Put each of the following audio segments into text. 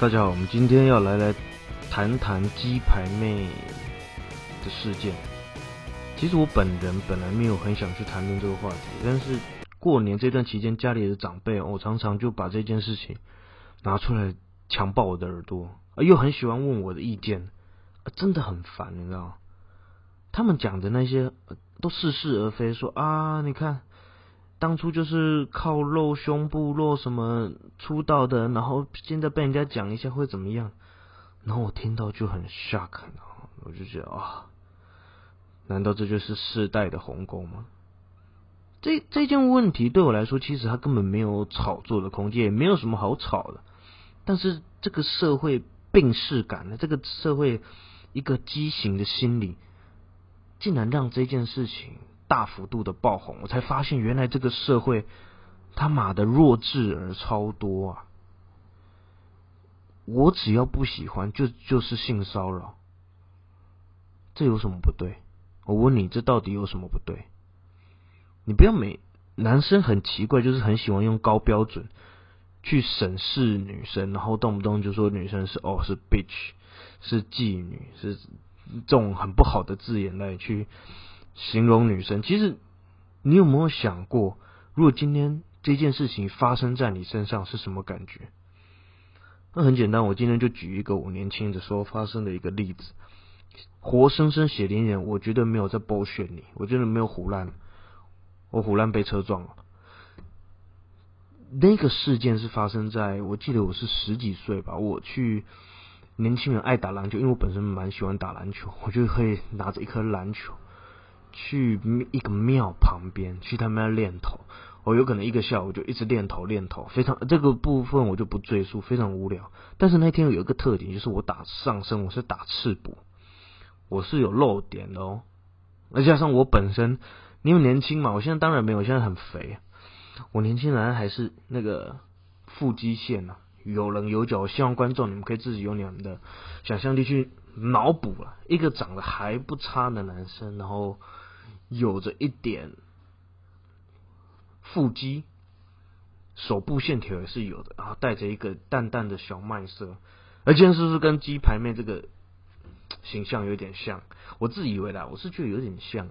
大家好，我们今天要来来谈谈鸡排妹的事件。其实我本人本来没有很想去谈论这个话题，但是过年这段期间，家里的长辈我常常就把这件事情拿出来强暴我的耳朵，又很喜欢问我的意见，真的很烦，你知道吗？他们讲的那些都似是而非，说啊，你看。当初就是靠露胸部、露什么出道的，然后现在被人家讲一下会怎么样？然后我听到就很 shock，我就觉得啊，难道这就是世代的鸿沟吗？这这件问题对我来说，其实它根本没有炒作的空间，也没有什么好炒的。但是这个社会病逝感的，这个社会一个畸形的心理，竟然让这件事情。大幅度的爆红，我才发现原来这个社会他妈的弱智儿超多啊！我只要不喜欢，就就是性骚扰，这有什么不对？我问你，这到底有什么不对？你不要每男生很奇怪，就是很喜欢用高标准去审视女生，然后动不动就说女生是哦是 bitch，是妓女，是这种很不好的字眼来去。形容女生，其实你有没有想过，如果今天这件事情发生在你身上是什么感觉？那很简单，我今天就举一个我年轻的时候发生的一个例子，活生生血淋淋，我绝对没有在剥削你，我真的没有胡乱，我胡乱被车撞了。那个事件是发生在我记得我是十几岁吧，我去年轻人爱打篮球，因为我本身蛮喜欢打篮球，我就会拿着一颗篮球。去一个庙旁边，去他们那练头，我有可能一个下午就一直练头练头，非常这个部分我就不赘述，非常无聊。但是那天有一个特点，就是我打上身，我是打赤膊，我是有露点的哦。再加上我本身因为年轻嘛，我现在当然没有，现在很肥。我年轻人还是那个腹肌线啊，有棱有角。希望观众你们可以自己用你们的想象力去脑补了，一个长得还不差的男生，然后。有着一点腹肌，手部线条也是有的，然后带着一个淡淡的小麦色，而且是不是跟鸡排妹这个形象有点像？我自以为啦，我是觉得有点像。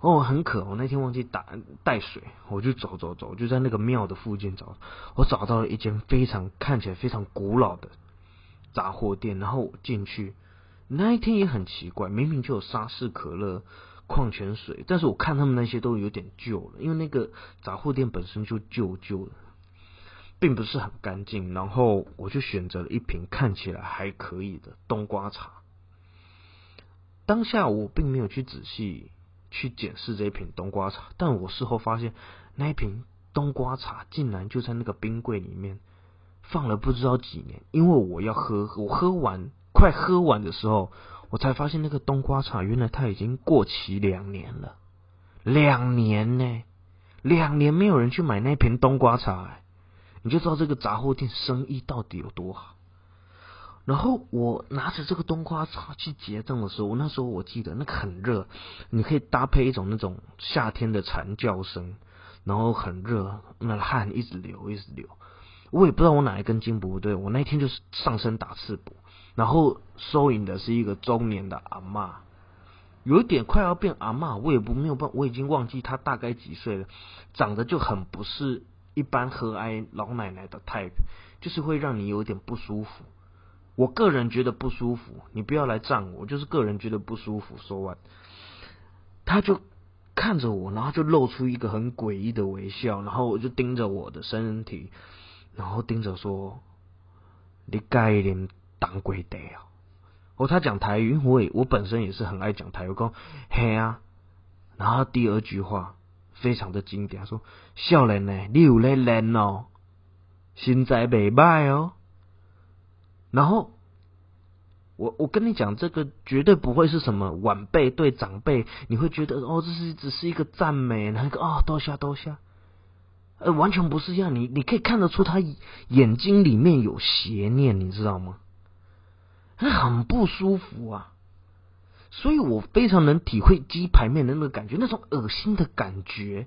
哦，很渴，我那天忘记打带水，我就走走走，就在那个庙的附近找，我找到了一间非常看起来非常古老的杂货店，然后进去，那一天也很奇怪，明明就有沙士可乐。矿泉水，但是我看他们那些都有点旧了，因为那个杂货店本身就旧旧的，并不是很干净。然后我就选择了一瓶看起来还可以的冬瓜茶。当下我并没有去仔细去检视这一瓶冬瓜茶，但我事后发现那一瓶冬瓜茶竟然就在那个冰柜里面放了不知道几年，因为我要喝，我喝完快喝完的时候。我才发现那个冬瓜茶原来它已经过期两年了，两年呢，两年没有人去买那瓶冬瓜茶，你就知道这个杂货店生意到底有多好。然后我拿着这个冬瓜茶去结账的时候，我那时候我记得那个很热，你可以搭配一种那种夏天的蝉叫声，然后很热，那汗一直流一直流，我也不知道我哪一根筋不对，我那天就是上身打赤膊。然后收银的是一个中年的阿妈，有一点快要变阿妈，我也不没有办，我已经忘记她大概几岁了，长得就很不是一般和蔼老奶奶的 type，就是会让你有点不舒服。我个人觉得不舒服，你不要来赞我，就是个人觉得不舒服。说完，他就看着我，然后就露出一个很诡异的微笑，然后我就盯着我的身体，然后盯着说：“你该点。”当归的哦！哦，他讲台语，我也我本身也是很爱讲台语，讲嘿啊。然后第二句话非常的经典，说：“少年呢，你有在练哦，现在未歹哦。”然后我我跟你讲，这个绝对不会是什么晚辈对长辈，你会觉得哦，这是只是一个赞美，那个哦，多谢多谢。呃，完全不是这样，你你可以看得出他眼睛里面有邪念，你知道吗？很不舒服啊，所以我非常能体会鸡排面的那个感觉，那种恶心的感觉，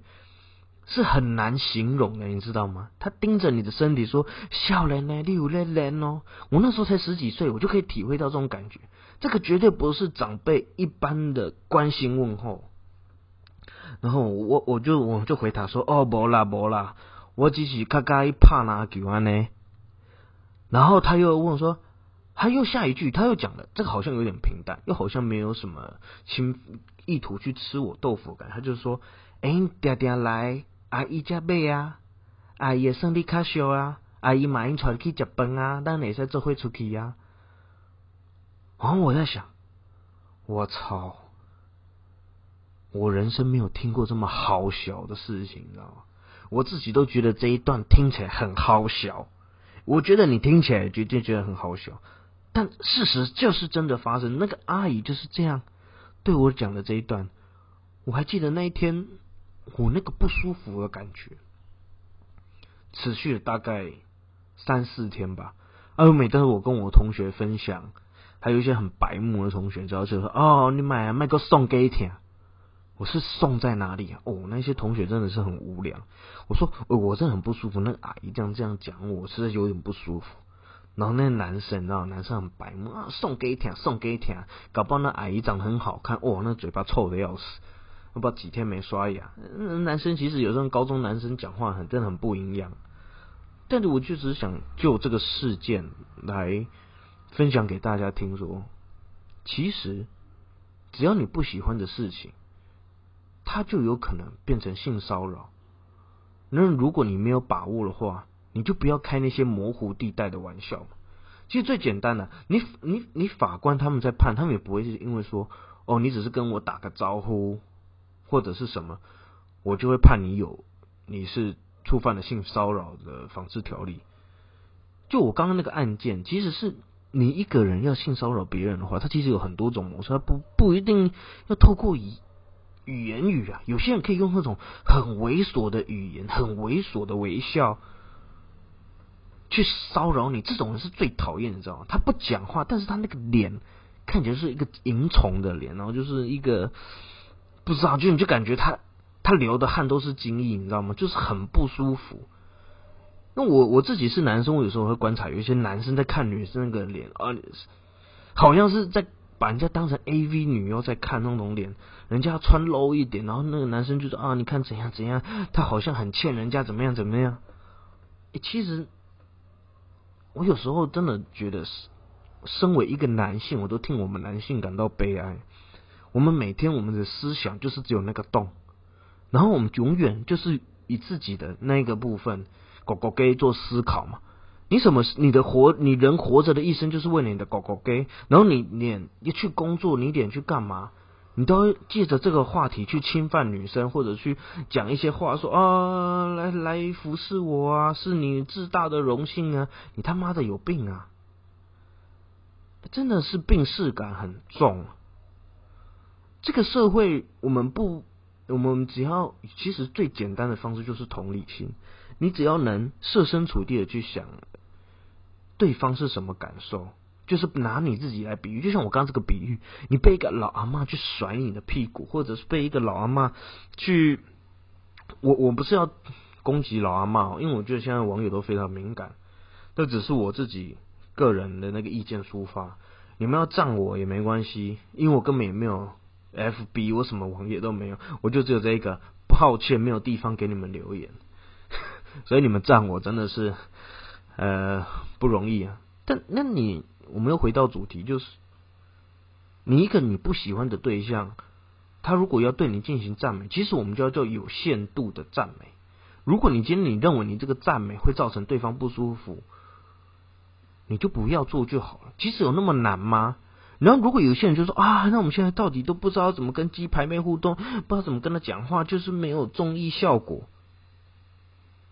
是很难形容的，你知道吗？他盯着你的身体说：“笑人呢，你有在人哦。”我那时候才十几岁，我就可以体会到这种感觉。这个绝对不是长辈一般的关心问候。然后我我就我就回答说：“哦，不啦不啦，我只是刚刚一拍篮球安呢。”然后他又问说：“他又下一句，他又讲了，这个好像有点平淡，又好像没有什么亲意图去吃我豆腐感。”他就说：“哎，爹爹来。”阿姨家买啊，阿姨生日卡小啊，阿姨马上带去食饭啊，咱哪使做会出去呀？然后我在想，我操，我人生没有听过这么好笑的事情，你知道吗？我自己都觉得这一段听起来很好笑，我觉得你听起来绝对觉得很好笑，但事实就是真的发生。那个阿姨就是这样对我讲的这一段，我还记得那一天。我那个不舒服的感觉，持续了大概三四天吧。而每当我跟我同学分享，还有一些很白目的同学，只要就说：“哦，你买买个送给听。”我是送在哪里啊？哦，那些同学真的是很无聊。我说：“我真的很不舒服。”那个阿姨这样这样讲，我实在有点不舒服。然后那男生，你知道，男生很白目啊，送给听，送给听，搞不好那阿姨长得很好看，哦，那嘴巴臭的要死。不知道几天没刷牙，男生其实有时候高中男生讲话很真的很不营养，但是我就只是想就这个事件来分享给大家听说，其实只要你不喜欢的事情，它就有可能变成性骚扰。那如果你没有把握的话，你就不要开那些模糊地带的玩笑。其实最简单的，你你你法官他们在判，他们也不会是因为说哦，你只是跟我打个招呼。或者是什么，我就会判你有你是触犯了性骚扰的防治条例。就我刚刚那个案件，其实是你一个人要性骚扰别人的话，他其实有很多种模式，他不不一定要透过语语言语啊。有些人可以用那种很猥琐的语言、很猥琐的微笑去骚扰你，这种人是最讨厌，你知道吗？他不讲话，但是他那个脸看起来是一个淫虫的脸，然后就是一个。不知道，就你就感觉他他流的汗都是精液，你知道吗？就是很不舒服。那我我自己是男生，我有时候会观察，有一些男生在看女生那个脸啊，好像是在把人家当成 A V 女优在看那种脸，人家穿 low 一点，然后那个男生就说啊，你看怎样怎样，他好像很欠人家怎么样怎么样。其实我有时候真的觉得，身为一个男性，我都替我们男性感到悲哀。我们每天我们的思想就是只有那个洞，然后我们永远就是以自己的那个部分，狗狗给做思考嘛。你什么？你的活，你人活着的一生就是为了你的狗狗给，然后你脸一去工作，你脸去干嘛？你都借着这个话题去侵犯女生，或者去讲一些话，说啊，来来服侍我啊，是你自大的荣幸啊，你他妈的有病啊！真的是病视感很重。这个社会，我们不，我们只要，其实最简单的方式就是同理心。你只要能设身处地的去想，对方是什么感受，就是拿你自己来比喻。就像我刚刚这个比喻，你被一个老阿妈去甩你的屁股，或者是被一个老阿妈去，我我不是要攻击老阿妈，因为我觉得现在网友都非常敏感，这只是我自己个人的那个意见抒发。你们要赞我也没关系，因为我根本也没有。F B 我什么网页都没有，我就只有这一个，抱歉没有地方给你们留言，所以你们赞我真的是呃不容易啊。但那你我们又回到主题，就是你一个你不喜欢的对象，他如果要对你进行赞美，其实我们就要叫有限度的赞美。如果你今天你认为你这个赞美会造成对方不舒服，你就不要做就好了。其实有那么难吗？然后，如果有些人就说啊，那我们现在到底都不知道怎么跟鸡排妹互动，不知道怎么跟他讲话，就是没有综艺效果。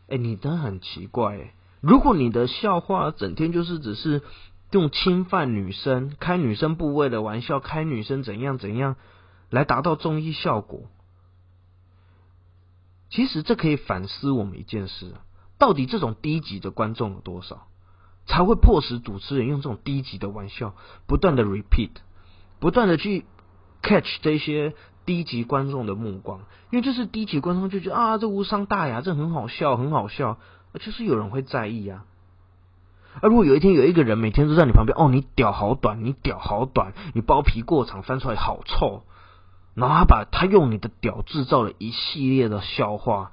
哎，你的很奇怪哎！如果你的笑话整天就是只是用侵犯女生、开女生部位的玩笑、开女生怎样怎样来达到综艺效果，其实这可以反思我们一件事：到底这种低级的观众有多少？才会迫使主持人用这种低级的玩笑，不断的 repeat，不断的去 catch 这些低级观众的目光，因为就是低级观众就觉得啊，这无伤大雅，这很好笑，很好笑，就是有人会在意啊。而如果有一天有一个人每天都在你旁边，哦，你屌好短，你屌好短，你包皮过长，翻出来好臭，然后他把他用你的屌制造了一系列的笑话，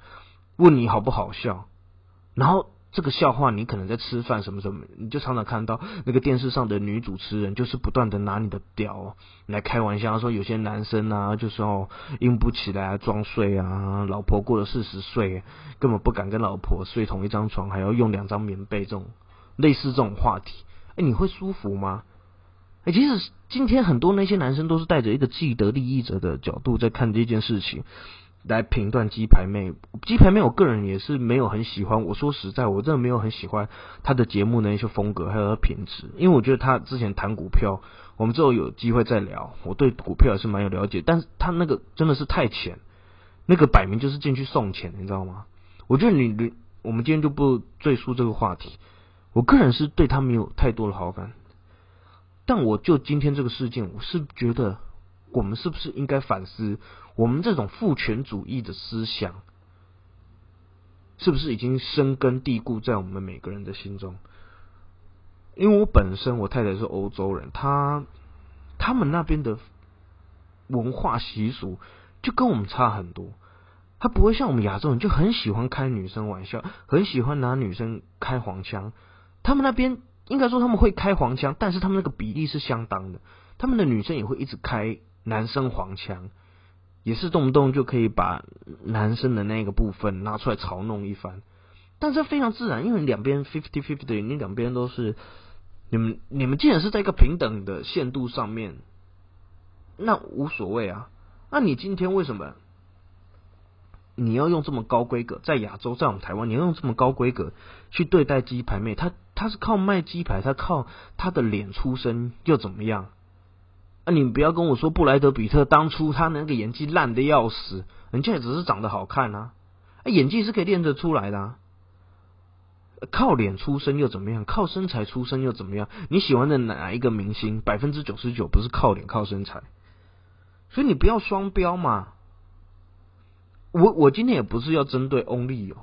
问你好不好笑，然后。这个笑话，你可能在吃饭什么什么，你就常常看到那个电视上的女主持人，就是不断的拿你的屌来开玩笑，说有些男生啊，就是哦硬不起来装睡啊，老婆过了四十岁，根本不敢跟老婆睡同一张床，还要用两张棉被，这种类似这种话题，哎，你会舒服吗？哎，其实今天很多那些男生都是带着一个既得利益者的角度在看这件事情。来评断鸡排妹，鸡排妹，我个人也是没有很喜欢。我说实在，我真的没有很喜欢她的节目的一些风格，还有她品质。因为我觉得她之前谈股票，我们之后有机会再聊。我对股票也是蛮有了解，但是她那个真的是太浅，那个摆明就是进去送钱，你知道吗？我觉得你你，我们今天就不赘述这个话题。我个人是对他没有太多的好感，但我就今天这个事件，我是觉得。我们是不是应该反思，我们这种父权主义的思想，是不是已经深根蒂固在我们每个人的心中？因为我本身我太太是欧洲人，她他们那边的文化习俗就跟我们差很多，他不会像我们亚洲人就很喜欢开女生玩笑，很喜欢拿女生开黄腔。他们那边应该说他们会开黄腔，但是他们那个比例是相当的，他们的女生也会一直开。男生黄腔也是动不动就可以把男生的那个部分拿出来嘲弄一番，但这非常自然，因为两边 fifty fifty，你两边都是你们你们既然是在一个平等的限度上面，那无所谓啊。那你今天为什么你要用这么高规格在亚洲，在我们台湾，你要用这么高规格去对待鸡排妹？她他是靠卖鸡排，他靠他的脸出身又怎么样？啊，你不要跟我说布莱德比特当初他那个演技烂的要死，人家也只是长得好看啊，演技是可以练得出来的。啊。靠脸出身又怎么样？靠身材出身又怎么样？你喜欢的哪一个明星？百分之九十九不是靠脸靠身材，所以你不要双标嘛。我我今天也不是要针对翁立友。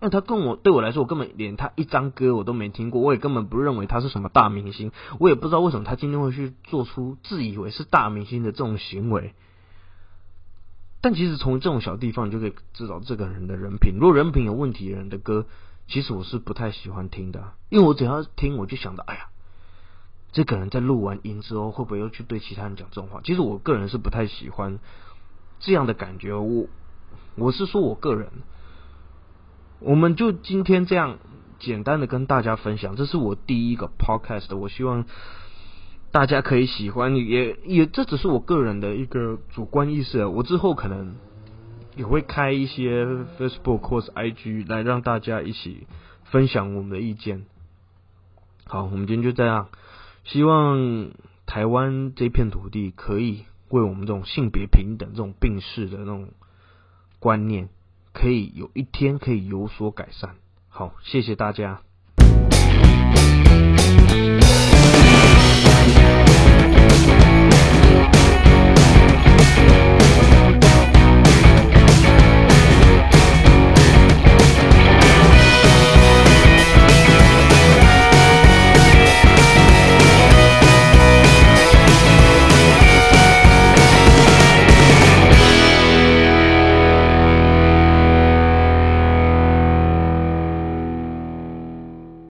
那他跟我对我来说，我根本连他一张歌我都没听过，我也根本不认为他是什么大明星，我也不知道为什么他今天会去做出自以为是大明星的这种行为。但其实从这种小地方，就可以知道这个人的人品。如果人品有问题的人的歌，其实我是不太喜欢听的，因为我只要听，我就想到，哎呀，这个人在录完音之后，会不会又去对其他人讲这种话？其实我个人是不太喜欢这样的感觉。我我是说我个人。我们就今天这样简单的跟大家分享，这是我第一个 podcast，我希望大家可以喜欢，也也这只是我个人的一个主观意识，我之后可能也会开一些 Facebook 或是 IG 来让大家一起分享我们的意见。好，我们今天就这样，希望台湾这片土地可以为我们这种性别平等、这种病逝的那种观念。可以有一天可以有所改善。好，谢谢大家。